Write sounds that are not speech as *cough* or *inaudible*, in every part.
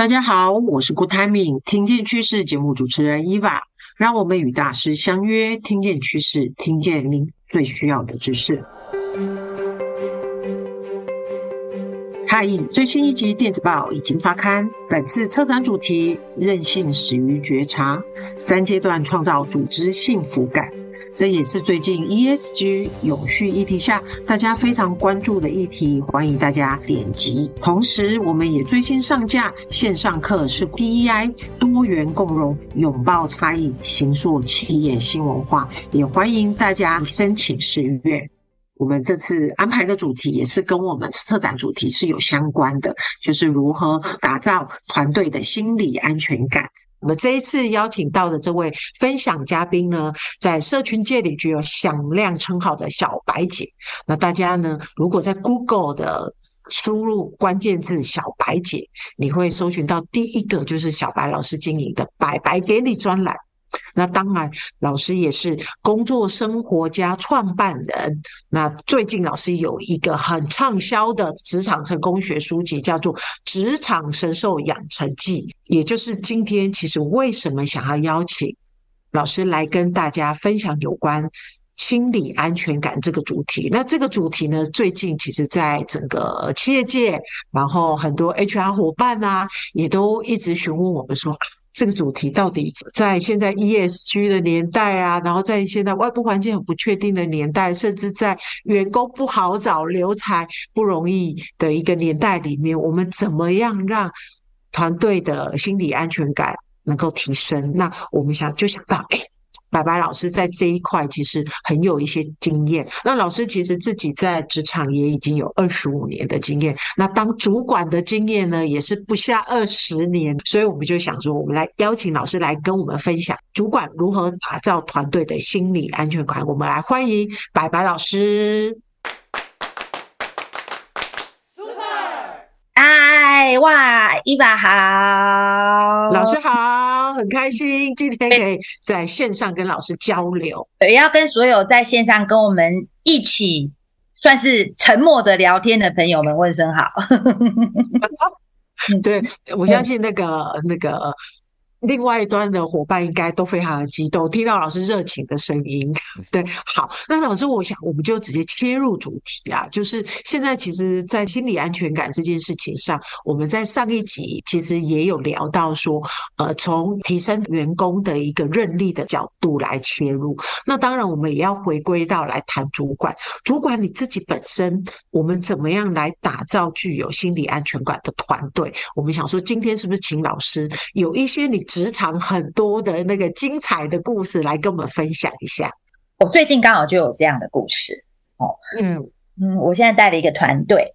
大家好，我是 Good Timing 听见趋势节目主持人 Eva，让我们与大师相约，听见趋势，听见您最需要的知识。太毅最新一集电子报已经发刊，本次策展主题：韧性始于觉察，三阶段创造组织幸福感。这也是最近 ESG 永续议题下大家非常关注的议题，欢迎大家点击。同时，我们也最新上架线上课，是 DEI 多元共融，拥抱差异，形塑企业新文化，也欢迎大家申请试阅。我们这次安排的主题也是跟我们策展主题是有相关的，就是如何打造团队的心理安全感。我们这一次邀请到的这位分享嘉宾呢，在社群界里具有响亮称号的小白姐。那大家呢，如果在 Google 的输入关键字“小白姐”，你会搜寻到第一个就是小白老师经营的“白白给你”专栏。那当然，老师也是工作生活家创办人。那最近老师有一个很畅销的职场成功学书籍，叫做《职场神兽养成记》。也就是今天，其实为什么想要邀请老师来跟大家分享有关心理安全感这个主题？那这个主题呢，最近其实在整个企业界，然后很多 HR 伙伴啊，也都一直询问我们说。这个主题到底在现在 ESG 的年代啊，然后在现在外部环境很不确定的年代，甚至在员工不好找、留才不容易的一个年代里面，我们怎么样让团队的心理安全感能够提升？那我们想就想到，哎。白白老师在这一块其实很有一些经验。那老师其实自己在职场也已经有二十五年的经验，那当主管的经验呢，也是不下二十年。所以我们就想说，我们来邀请老师来跟我们分享主管如何打造团队的心理安全感。我们来欢迎白白老师。哇，伊娃好，老师好，很开心今天可以在线上跟老师交流。也要跟所有在线上跟我们一起算是沉默的聊天的朋友们问声好。对，我相信那个那个。另外一端的伙伴应该都非常的激动，听到老师热情的声音。对，好，那老师，我想我们就直接切入主题啊，就是现在其实，在心理安全感这件事情上，我们在上一集其实也有聊到说，呃，从提升员工的一个韧力的角度来切入。那当然，我们也要回归到来谈主管，主管你自己本身，我们怎么样来打造具有心理安全感的团队？我们想说，今天是不是请老师有一些你。职场很多的那个精彩的故事，来跟我们分享一下。我最近刚好就有这样的故事哦，嗯嗯，我现在带了一个团队，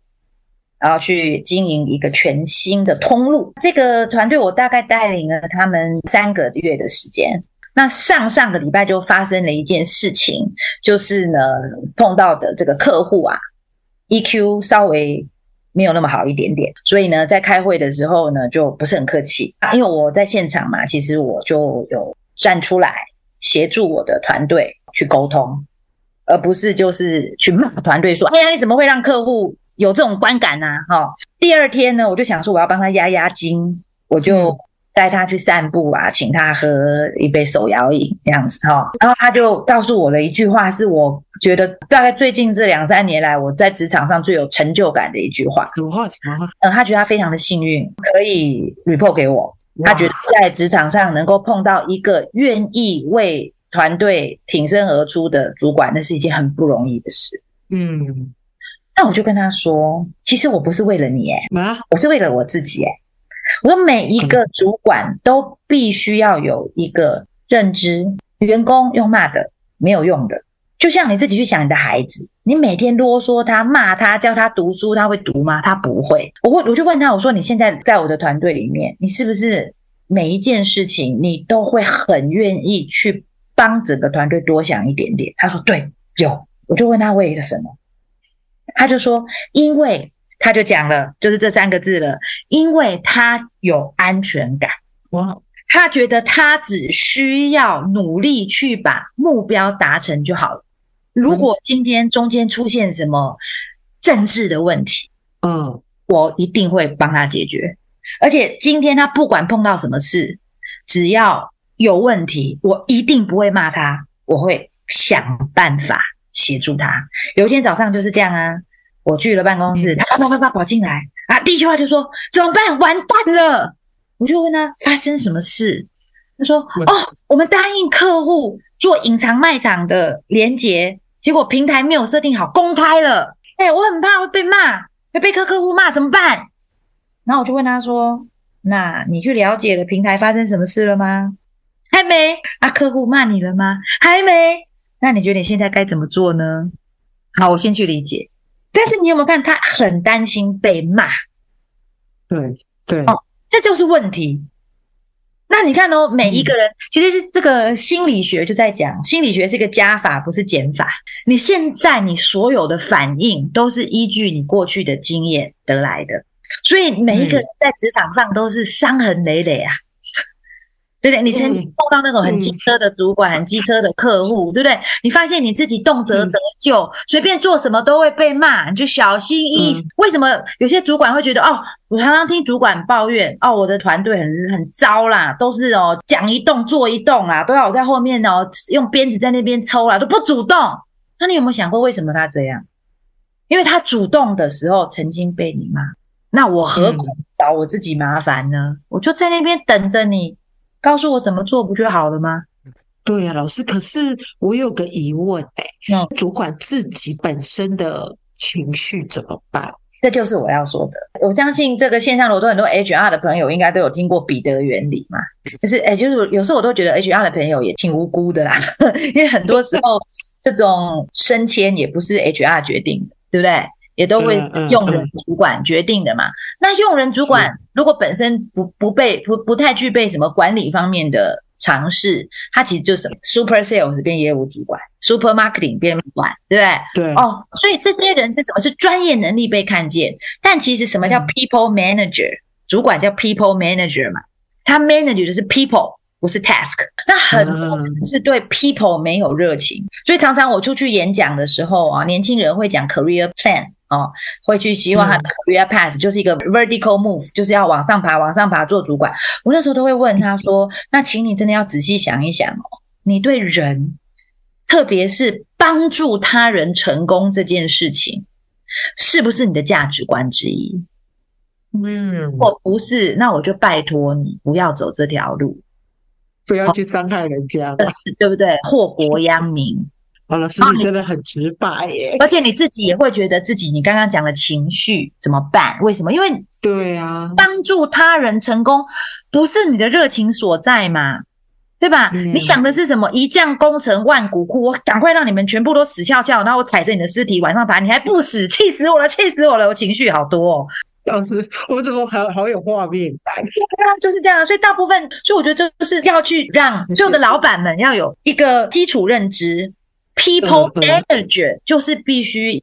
然后去经营一个全新的通路。这个团队我大概带领了他们三个月的时间。那上上个礼拜就发生了一件事情，就是呢碰到的这个客户啊，EQ 稍微。没有那么好一点点，所以呢，在开会的时候呢，就不是很客气。因为我在现场嘛，其实我就有站出来协助我的团队去沟通，而不是就是去骂团队说：“哎呀，你怎么会让客户有这种观感呢？”哈，第二天呢，我就想说我要帮他压压惊，我就。嗯带他去散步啊，请他喝一杯手摇饮这样子哈，然后他就告诉我的一句话，是我觉得大概最近这两三年来我在职场上最有成就感的一句话。什么话？什么话？嗯，他觉得他非常的幸运，可以 report 给我。他觉得在职场上能够碰到一个愿意为团队挺身而出的主管，那是一件很不容易的事。嗯，那我就跟他说，其实我不是为了你，诶啊，我是为了我自己，诶我说每一个主管都必须要有一个认知，员工用骂的没有用的。就像你自己去想你的孩子，你每天啰嗦他、骂他、教他读书，他会读吗？他不会。我会，我就问他，我说你现在在我的团队里面，你是不是每一件事情，你都会很愿意去帮整个团队多想一点点。他说：“对，有。”我就问他为了什么，他就说：“因为他就讲了，就是这三个字了，因为他有安全感。哇，他觉得他只需要努力去把目标达成就好了。如果今天中间出现什么政治的问题，嗯，我一定会帮他解决。”而且今天他不管碰到什么事，只要有问题，我一定不会骂他，我会想办法协助他。有一天早上就是这样啊，我去了办公室，他啪啪啪啪跑进来啊，第一句话就说怎么办？完蛋了！我就问他发生什么事，他说哦，我们答应客户做隐藏卖场的连接，结果平台没有设定好，公开了。哎，我很怕会被骂，会被客客户骂，怎么办？然后我就问他说：“那你去了解了平台发生什么事了吗？还没。啊，客户骂你了吗？还没。那你觉得你现在该怎么做呢？好，我先去理解。但是你有没有看他很担心被骂？对对哦，这就是问题。那你看哦，每一个人、嗯、其实这个心理学就在讲，心理学是一个加法，不是减法。你现在你所有的反应都是依据你过去的经验得来的。”所以每一个人在职场上都是伤痕累累啊，对不对？你曾经碰到那种很机车的主管、很机车的客户，对不对？你发现你自己动辄得咎，随便做什么都会被骂，你就小心翼翼。为什么有些主管会觉得哦？我常常听主管抱怨哦，我的团队很很糟啦，都是哦讲一动做一动啊，都要我在后面哦用鞭子在那边抽啦，都不主动。那你有没有想过为什么他这样？因为他主动的时候曾经被你骂。那我何苦找我自己麻烦呢？嗯、我就在那边等着你，告诉我怎么做不就好了吗？对呀、啊，老师。可是我有个疑问哎、欸，嗯，主管自己本身的情绪怎么办？这就是我要说的。我相信这个线上的很多 HR 的朋友应该都有听过彼得原理嘛，就是哎，就是有时候我都觉得 HR 的朋友也挺无辜的啦，*laughs* 因为很多时候这种升迁也不是 HR 决定的，对不对？也都会用人主管决定的嘛。那用人主管如果本身不不被不不太具备什么管理方面的常识，他其实就是 super sales 变业务主管，super marketing 变主管，对不对？对。哦，所以这些人是什么？是专业能力被看见。但其实什么叫 people manager？主管叫 people manager 嘛，他 manager 就是 people，不是 task。那很多人是对 people 没有热情，所以常常我出去演讲的时候啊，年轻人会讲 career plan。哦，会去希望他的 career path 就是一个 vertical move，就是要往上爬，往上爬做主管。我那时候都会问他说：“那请你真的要仔细想一想哦，你对人，特别是帮助他人成功这件事情，是不是你的价值观之一？”嗯，如果不是，那我就拜托你不要走这条路，不要去伤害人家，哦，对不对？祸国殃民。哦，老师，你真的很直白耶！而且你自己也会觉得自己，你刚刚讲的情绪怎么办？为什么？因为对啊，帮助他人成功不是你的热情所在嘛，对吧？嗯、你想的是什么？一将功成万骨枯，我赶快让你们全部都死翘翘，然后我踩着你的尸体往上爬，你还不死，气死我了，气死我了！我情绪好多哦，老师，我怎么好好有画面感？对啊，就是这样。所以大部分，所以我觉得这就是要去让所有的老板们要有一个基础认知。People manager 就是必须要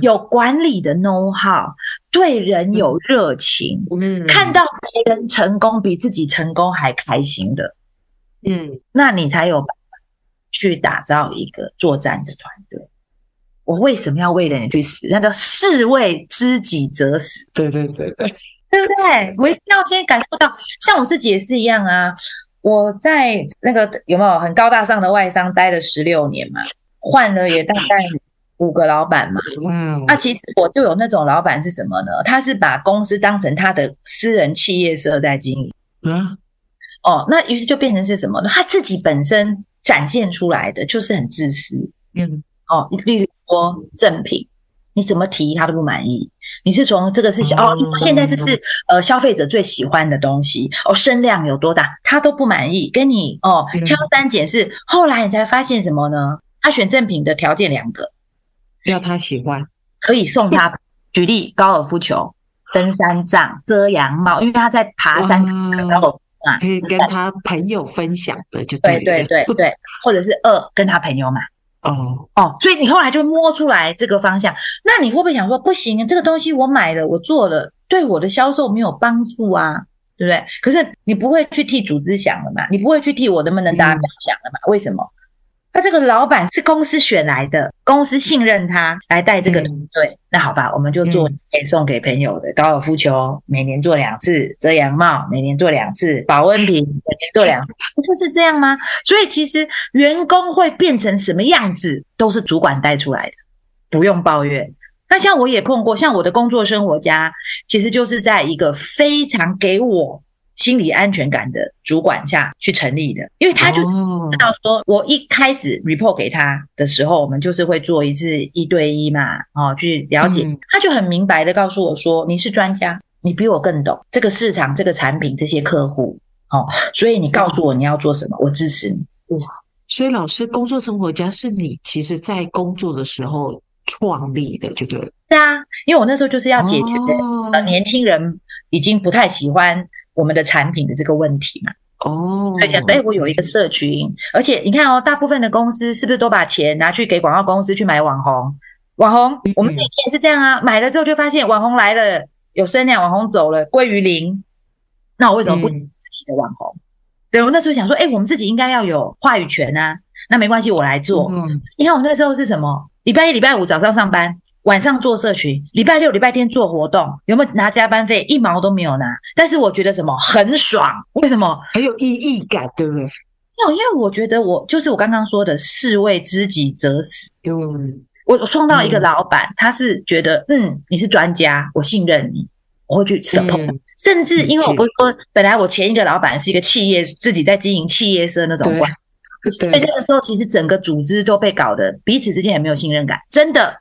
有管理的 know how，对人有热情，看到别人成功比自己成功还开心的，嗯，那你才有办法去打造一个作战的团队。我为什么要为了你去死？那叫士为知己者死。对对对对，对不对？我一定要先感受到，像我自己也是一样啊。我在那个有没有很高大上的外商待了十六年嘛，换了也大概五个老板嘛。嗯，那其实我就有那种老板是什么呢？他是把公司当成他的私人企业社在经营。嗯，哦，那于是就变成是什么呢？他自己本身展现出来的就是很自私。嗯，哦，例如说赠品，你怎么提他都不满意。你是从这个是哦，现在这是呃消费者最喜欢的东西哦，声量有多大，他都不满意，跟你哦挑三拣四，后来你才发现什么呢？他选正品的条件两个，要他喜欢，可以送他，举例高尔夫球、登山杖、遮阳帽，因为他在爬山，然后啊，可以跟他朋友分享的就对，对对对对，或者是二跟他朋友买。哦哦，所以你后来就摸出来这个方向，那你会不会想说不行，这个东西我买了，我做了，对我的销售没有帮助啊，对不对？可是你不会去替组织想了嘛？你不会去替我能不能达标想了嘛？嗯、为什么？那这个老板是公司选来的，公司信任他来带这个团队。嗯、那好吧，我们就做可以送给朋友的高尔夫球，每年做两次；遮阳帽，每年做两次；保温瓶，每年做两次。*laughs* 不就是这样吗？所以其实员工会变成什么样子，都是主管带出来的，不用抱怨。那像我也碰过，像我的工作生活家，其实就是在一个非常给我。心理安全感的主管下去成立的，因为他就是知道说，我一开始 report 给他的时候，我们就是会做一次一对一嘛，哦，去了解，他就很明白的告诉我说，你是专家，你比我更懂这个市场、这个产品、这些客户，哦，所以你告诉我你要做什么，我支持你。哇，所以老师工作生活家是你其实在工作的时候创立的，就对了。对啊，因为我那时候就是要解决的，年轻人已经不太喜欢。我们的产品的这个问题嘛，哦，对呀，所以我有一个社群，而且你看哦，大部分的公司是不是都把钱拿去给广告公司去买网红？网红，我们以前也是这样啊，买了之后就发现网红来了有声量，网红走了归于零，那我为什么不自己的网红？对，我那时候想说，哎，我们自己应该要有话语权啊，那没关系，我来做。嗯你看我那时候是什么？礼拜一、礼拜五早上上班。晚上做社群，礼拜六、礼拜天做活动，有没有拿加班费？一毛都没有拿。但是我觉得什么很爽？为什么？很有意义感，对不对？没有，因为我觉得我就是我刚刚说的“士为知己者死”。嗯，我创造一个老板，嗯、他是觉得嗯，你是专家，我信任你，我会去 support。嗯、甚至因为我不是说，本来我前一个老板是一个企业，自己在经营企业社那种关所以那个时候其实整个组织都被搞得彼此之间也没有信任感，真的。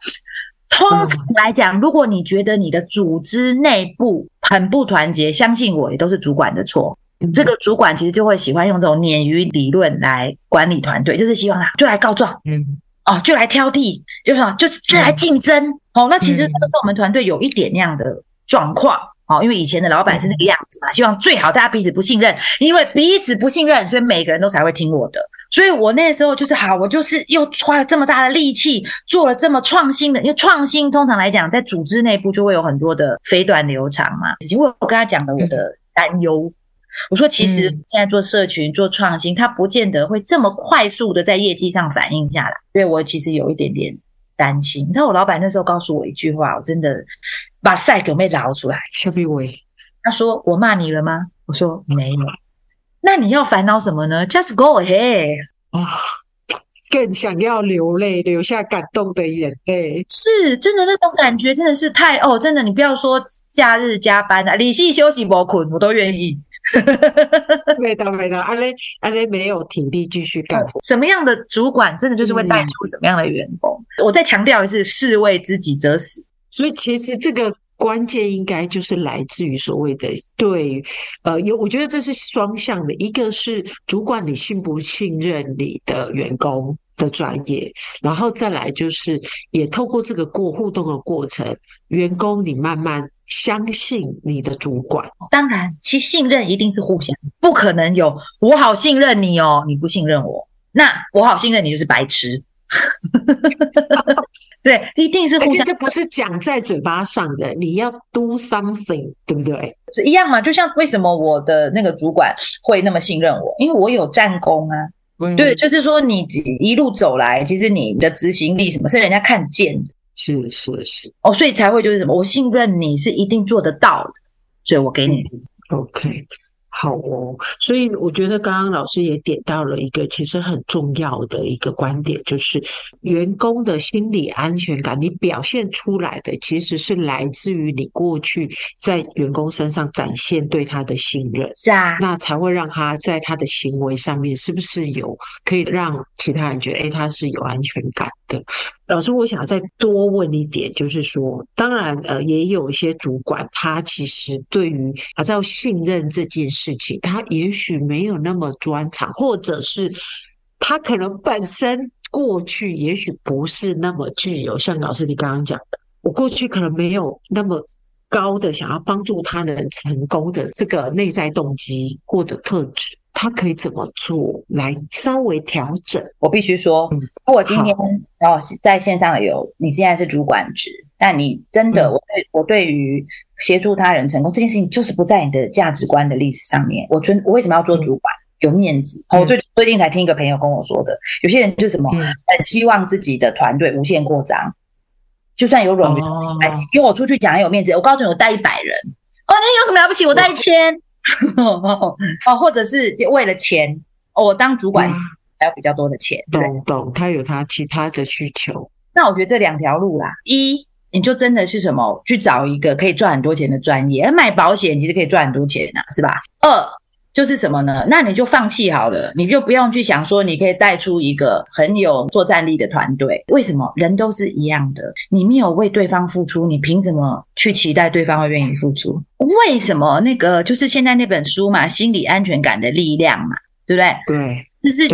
通常来讲，如果你觉得你的组织内部很不团结，相信我，也都是主管的错。嗯、这个主管其实就会喜欢用这种鲶鱼理论来管理团队，就是希望他，就来告状，嗯，哦，就来挑剔，就是说，就是来竞争。嗯、哦，那其实这个时候我们团队有一点那样的状况。哦，因为以前的老板是那个样子嘛，希望最好大家彼此不信任，因为彼此不信任，所以每个人都才会听我的。所以我那时候就是好，我就是又花了这么大的力气，做了这么创新的，因为创新通常来讲，在组织内部就会有很多的飞短流长嘛。因为我跟他讲了我的担忧，我说其实现在做社群做创新，它不见得会这么快速的在业绩上反映下来，所以我其实有一点点担心。你知道我老板那时候告诉我一句话，我真的。把赛狗妹捞出来，小比威，他说：“我骂你了吗？”我说：“没有。”那你要烦恼什么呢？Just go ahead 啊！更想要流泪，流下感动的眼泪，是真的那种感觉，真的是太哦！真的，你不要说假日加班啊，理性休息不困，我都愿意。*laughs* 没的没的，阿雷阿雷没有体力继续干活。什么样的主管，真的就是会带出什么样的员工？嗯、我再强调一次：士为知己者死。所以其实这个关键应该就是来自于所谓的对，呃，有我觉得这是双向的，一个是主管你信不信任你的员工的专业，然后再来就是也透过这个过互动的过程，员工你慢慢相信你的主管。当然，其信任一定是互相，不可能有我好信任你哦，你不信任我，那我好信任你就是白痴。*laughs* 对，一定是互相。而且这不是讲在嘴巴上的，你要 do something，对不对？是一样嘛？就像为什么我的那个主管会那么信任我？因为我有战功啊。嗯、对，就是说你一路走来，其实你的执行力什么是人家看见的。是是是。哦，所以才会就是什么？我信任你是一定做得到的，所以我给你。嗯、OK。好哦，所以我觉得刚刚老师也点到了一个其实很重要的一个观点，就是员工的心理安全感，你表现出来的其实是来自于你过去在员工身上展现对他的信任，是啊，那才会让他在他的行为上面是不是有可以让其他人觉得，诶，他是有安全感的。老师，我想再多问一点，就是说，当然，呃，也有一些主管，他其实对于打造信任这件事情，他也许没有那么专长，或者是他可能本身过去也许不是那么具有。像老师你刚刚讲的，我过去可能没有那么高的想要帮助他人成功的这个内在动机或者特质，他可以怎么做来稍微调整？我必须说，如果今天哦在线上有你现在是主管职，但你真的我对我对于协助他人成功这件事情，就是不在你的价值观的历史上面。我尊我为什么要做主管？有面子。我最最近才听一个朋友跟我说的，有些人就什么很希望自己的团队无限扩张。就算有冗余，因为我出去讲很有面子。我告诉你，我带一百人，哦，那有什么了不起？我带一千，*laughs* 哦，或者是为了钱，哦，我当主管还有比较多的钱。懂懂，他有他其他的需求。那我觉得这两条路啦，一你就真的是什么去找一个可以赚很多钱的专业，买保险其实可以赚很多钱呐，是吧？二。就是什么呢？那你就放弃好了，你就不用去想说你可以带出一个很有作战力的团队。为什么？人都是一样的，你没有为对方付出，你凭什么去期待对方会愿意付出？为什么？那个就是现在那本书嘛，心理安全感的力量嘛，对不对？对，就是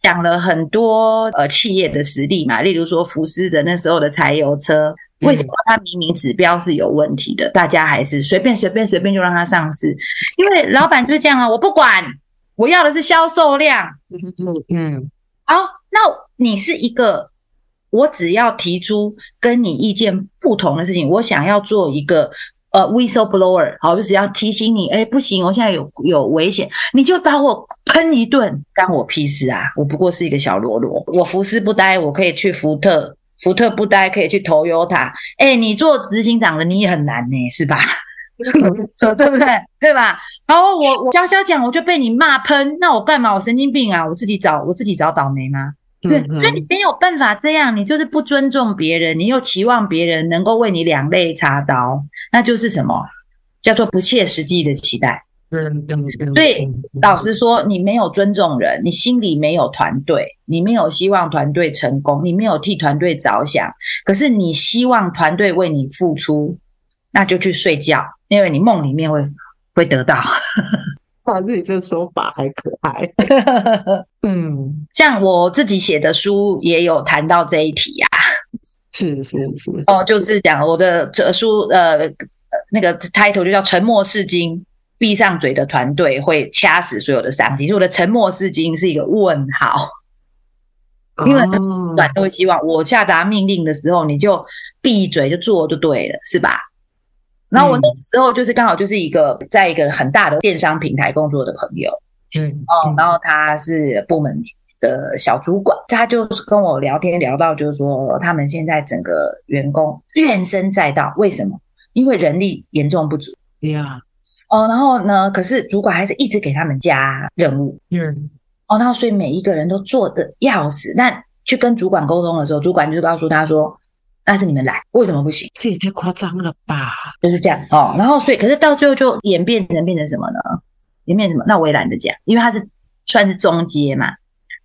讲了很多呃企业的实例嘛，例如说福斯的那时候的柴油车。为什么它明明指标是有问题的，大家还是随便随便随便就让它上市？因为老板就是这样啊，我不管，我要的是销售量。嗯嗯。好，那你是一个，我只要提出跟你意见不同的事情，我想要做一个呃 whistleblower，好，就只要提醒你，哎，不行，我现在有有危险，你就把我喷一顿，干我屁事啊！我不过是一个小喽啰，我福斯不呆，我可以去福特。福特不呆可以去 Toyota，哎，你做执行长的你也很难呢，是吧？*laughs* 对不对？对吧？然后我我悄悄讲，我就被你骂喷，那我干嘛？我神经病啊！我自己找我自己找倒霉吗？对，所以你没有办法这样，你就是不尊重别人，你又期望别人能够为你两肋插刀，那就是什么？叫做不切实际的期待。所以老实说，你没有尊重人，你心里没有团队，你没有希望团队成功，你没有替团队着想，可是你希望团队为你付出，那就去睡觉，因为你梦里面会会得到。哇，自己这说法还可爱。*laughs* 嗯，像我自己写的书也有谈到这一题呀、啊。是是是。哦，就是讲我的这书，呃，那个 title 就叫《沉默是金》。闭上嘴的团队会掐死所有的商机，所以我的沉默是金是一个问号，因为主管都会希望我下达命令的时候，你就闭嘴就做就对了，是吧？然后我那个时候就是刚好就是一个在一个很大的电商平台工作的朋友，嗯哦，然后他是部门的小主管，他就跟我聊天聊到就是说他们现在整个员工怨声载道，为什么？因为人力严重不足，对呀。哦，然后呢？可是主管还是一直给他们加任务。嗯。哦，然后所以每一个人都做得要死。那去跟主管沟通的时候，主管就告诉他说：“那是你们来，为什么不行？”这也太夸张了吧？就是这样。哦，然后所以，可是到最后就演变成变成什么呢？演变成什么？那我也懒得讲，因为他是算是中阶嘛，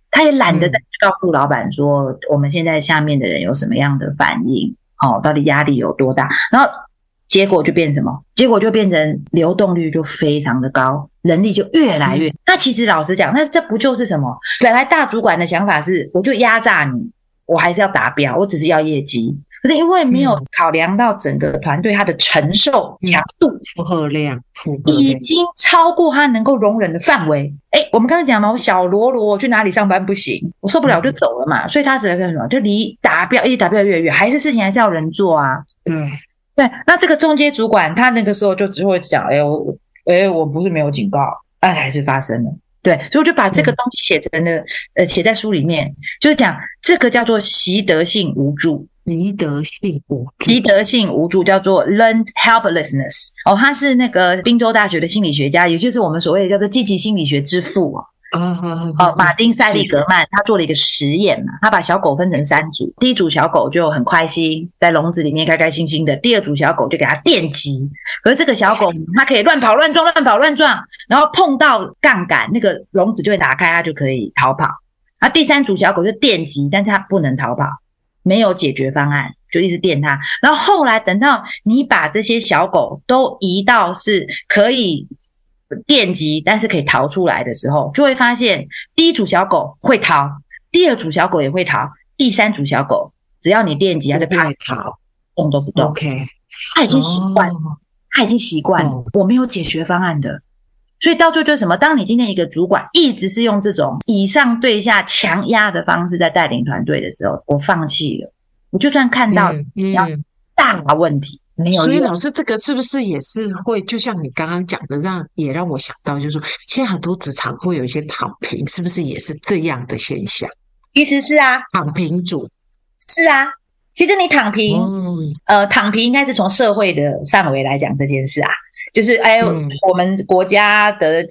他也懒得再告诉老板说、嗯、我们现在下面的人有什么样的反应，哦，到底压力有多大？然后。结果就变什么？结果就变成流动率就非常的高，人力就越来越。那其实老实讲，那这不就是什么？本来大主管的想法是，我就压榨你，我还是要达标，我只是要业绩。可是因为没有考量到整个团队他的承受强度、负荷量，负荷量已经超过他能够容忍的范围。哎，我们刚才讲嘛，我小罗罗去哪里上班不行，我受不了就走了嘛。所以他只能干什么？就离达标一达标越远，还是事情还是要人做啊。对。对，那这个中阶主管他那个时候就只会讲，哎，我，哎，我不是没有警告，但还是发生了。对，所以我就把这个东西写成了，嗯、呃，写在书里面，就是讲这个叫做习得性无助，习得性无助，习得性无助叫做 learned helplessness。哦，他是那个宾州大学的心理学家，也就是我们所谓的叫做积极心理学之父哦。啊，好好好。马丁·塞利格曼他做了一个实验嘛，他把小狗分成三组，第一组小狗就很开心，在笼子里面开开心心的；第二组小狗就给它电击，可是这个小狗 *laughs* 它可以乱跑乱撞，乱跑乱撞，然后碰到杠杆，那个笼子就会打开，它就可以逃跑。啊，第三组小狗就电击，但是它不能逃跑，没有解决方案，就一直电它。然后后来等到你把这些小狗都移到是可以。电击，但是可以逃出来的时候，就会发现第一组小狗会逃，第二组小狗也会逃，第三组小狗只要你电击，它就怕逃，动都不动。OK，它已经习惯了。他已经习惯了，我没有解决方案的。所以到最后就是什么？当你今天一个主管一直是用这种以上对下强压的方式在带领团队的时候，我放弃了。我就算看到要大问题，没有。所以老师，这个是不是也是会？就像你刚刚讲的，让也让我想到，就是说，现在很多职场会有一些躺平，是不是也是这样的现象？其实是啊，躺平主是啊。其实你躺平，嗯、呃，躺平应该是从社会的范围来讲这件事啊。就是哎，嗯、我们国家的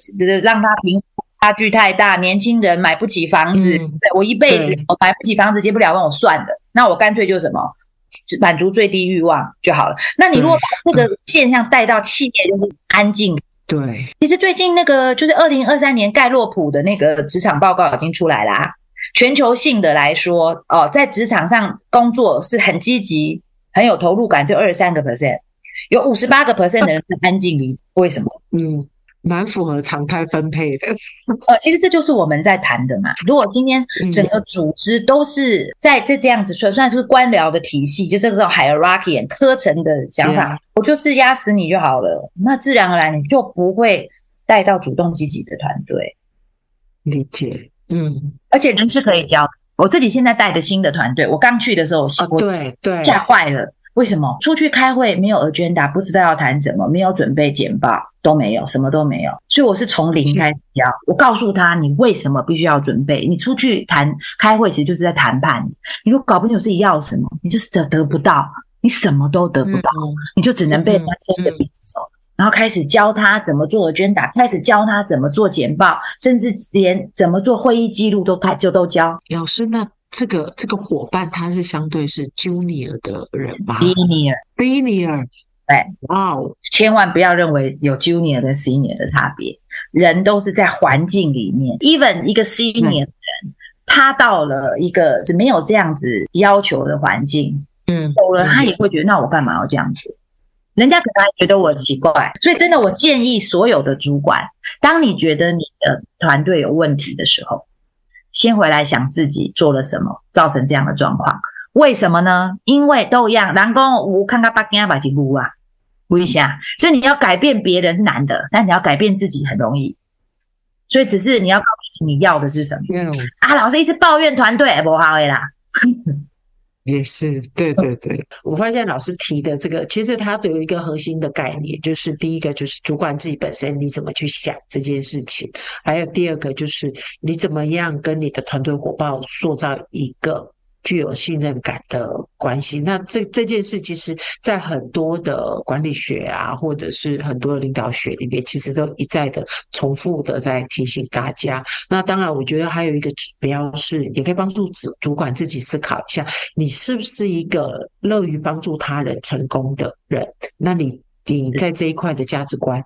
让他平差距太大，年轻人买不起房子。嗯、对我一辈子我买不起房子，结不了婚，我算了。那我干脆就什么满足最低欲望就好了。那你如果把这个现象带到企业，就是安静。对，其实最近那个就是二零二三年盖洛普的那个职场报告已经出来啦、啊。全球性的来说，哦，在职场上工作是很积极、很有投入感，就二十三个 percent。有五十八个 percent 的人是安静离职，为什么？嗯，蛮符合常态分配的。呃，其实这就是我们在谈的嘛。如果今天整个组织都是在这这样子算算是官僚的体系，就这种 hierarchy 课程的想法，嗯、我就是压死你就好了。那自然而然你就不会带到主动积极的团队。理解，嗯，而且人是可以教。我自己现在带的新的团队，我刚去的时候，我对对吓坏了。为什么出去开会没有 agenda，不知道要谈什么，没有准备简报，都没有，什么都没有。所以我是从零开始教。我告诉他，你为什么必须要准备？你出去谈开会，其实就是在谈判。你如果搞不清楚自己要什么，你就是得得不到，你什么都得不到，嗯、你就只能被人家牵着鼻子走。嗯、然后开始教他怎么做 agenda，开始教他怎么做简报，甚至连怎么做会议记录都开就都教。老师那。这个这个伙伴他是相对是 junior 的人吧？senior，senior，对，哇哦，千万不要认为有 junior 跟 senior 的差别，人都是在环境里面。even 一个 senior 的人，嗯、他到了一个没有这样子要求的环境，嗯，走了他也会觉得，那我干嘛要这样子？人家可能还觉得我奇怪。所以真的，我建议所有的主管，当你觉得你的团队有问题的时候。先回来想自己做了什么，造成这样的状况？为什么呢？因为都一样，南宫无看看八斤八斤乌啊，乌一下。所以你要改变别人是难的，但你要改变自己很容易。所以只是你要告诉你要的是什么？嗯、啊，老师一直抱怨团队不好的啦。*laughs* 也是，对对对，我发现老师提的这个，其实它有一个核心的概念，就是第一个就是主管自己本身你怎么去想这件事情，还有第二个就是你怎么样跟你的团队伙伴塑造一个。具有信任感的关系，那这这件事其实，在很多的管理学啊，或者是很多的领导学里面，其实都一再的重复的在提醒大家。那当然，我觉得还有一个指标是，也可以帮助主主管自己思考一下，你是不是一个乐于帮助他人成功的人？那你你在这一块的价值观，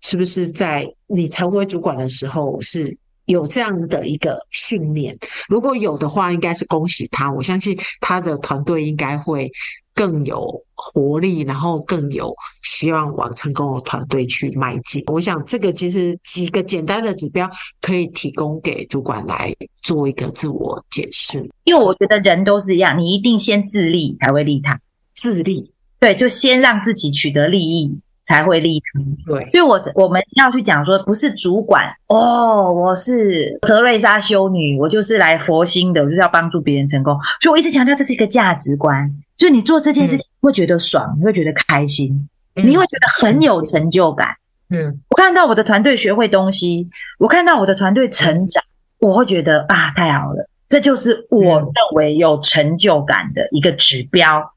是不是在你成为主管的时候是？有这样的一个信念，如果有的话，应该是恭喜他。我相信他的团队应该会更有活力，然后更有希望往成功的团队去迈进。我想这个其实几个简单的指标可以提供给主管来做一个自我检视。因为我觉得人都是一样，你一定先自立才会利他。自立，对，就先让自己取得利益。才会利他，对，所以我我们要去讲说，不是主管哦，我是德瑞莎修女，我就是来佛心的，我就是要帮助别人成功。所以我一直强调这是一个价值观，就你做这件事情会觉得爽，嗯、你会觉得开心，嗯、你会觉得很有成就感。嗯，我看到我的团队学会东西，我看到我的团队成长，嗯、我会觉得啊，太好了，这就是我认为有成就感的一个指标。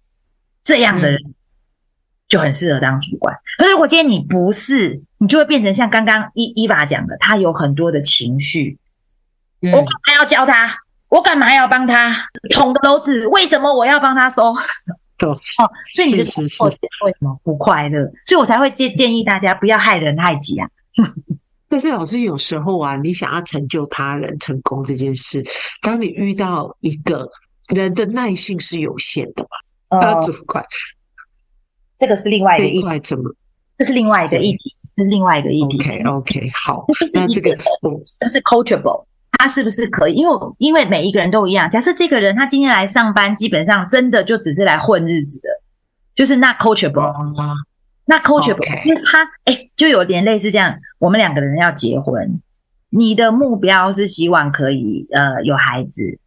这样的人。嗯就很适合当主管。可是如果今天你不是，你就会变成像刚刚伊伊娃讲的，他有很多的情绪。嗯、我干嘛要教他？我干嘛要帮他捅的篓子？为什么我要帮他收？对 *laughs* 哦，所以你的生活为什么不快乐？所以我才会建建议大家不要害人害己啊。*laughs* 但是老师有时候啊，你想要成就他人成功这件事，当你遇到一个人的耐性是有限的嘛，他主管。这个是另外一个议题，怎么？这是另外一个议题，这是另外一个议题。OK，OK，好。那这个，它是 coachable，他是不是可以？因为因为每一个人都一样。假设这个人他今天来上班，基本上真的就只是来混日子的，就是那 coachable 吗？那 coachable，因为他哎，就有点类似这样，我们两个人要结婚，你的目标是希望可以呃有孩子，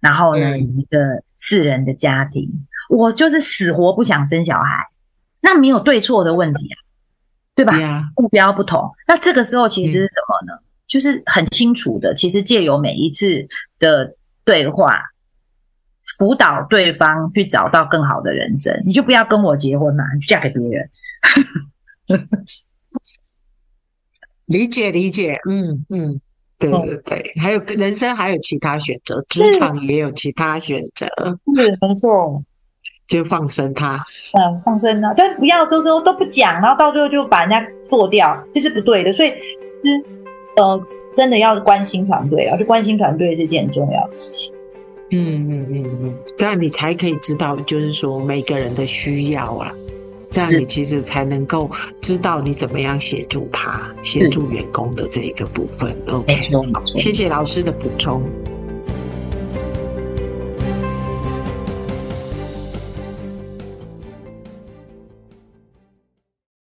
然后呢、嗯、一个四人的家庭，我就是死活不想生小孩，那没有对错的问题啊，对吧.目标不同，那这个时候其实是什么呢？嗯、就是很清楚的，其实借由每一次的对话，辅导对方去找到更好的人生，你就不要跟我结婚嘛，你嫁给别人。*laughs* 理解理解，嗯嗯，对对对，还有人生还有其他选择，职场也有其他选择，是没错，就放生他，嗯，放生他，但不要都说都不讲，然后到最后就把人家做掉，这是不对的，所以是呃，真的要关心团队啊，就关心团队是件很重要的事情，嗯嗯嗯嗯，这样你才可以知道，就是说每个人的需要啊。这样你其实才能够知道你怎么样协助他，协助员工的这一个部分。OK，谢谢老师的补充。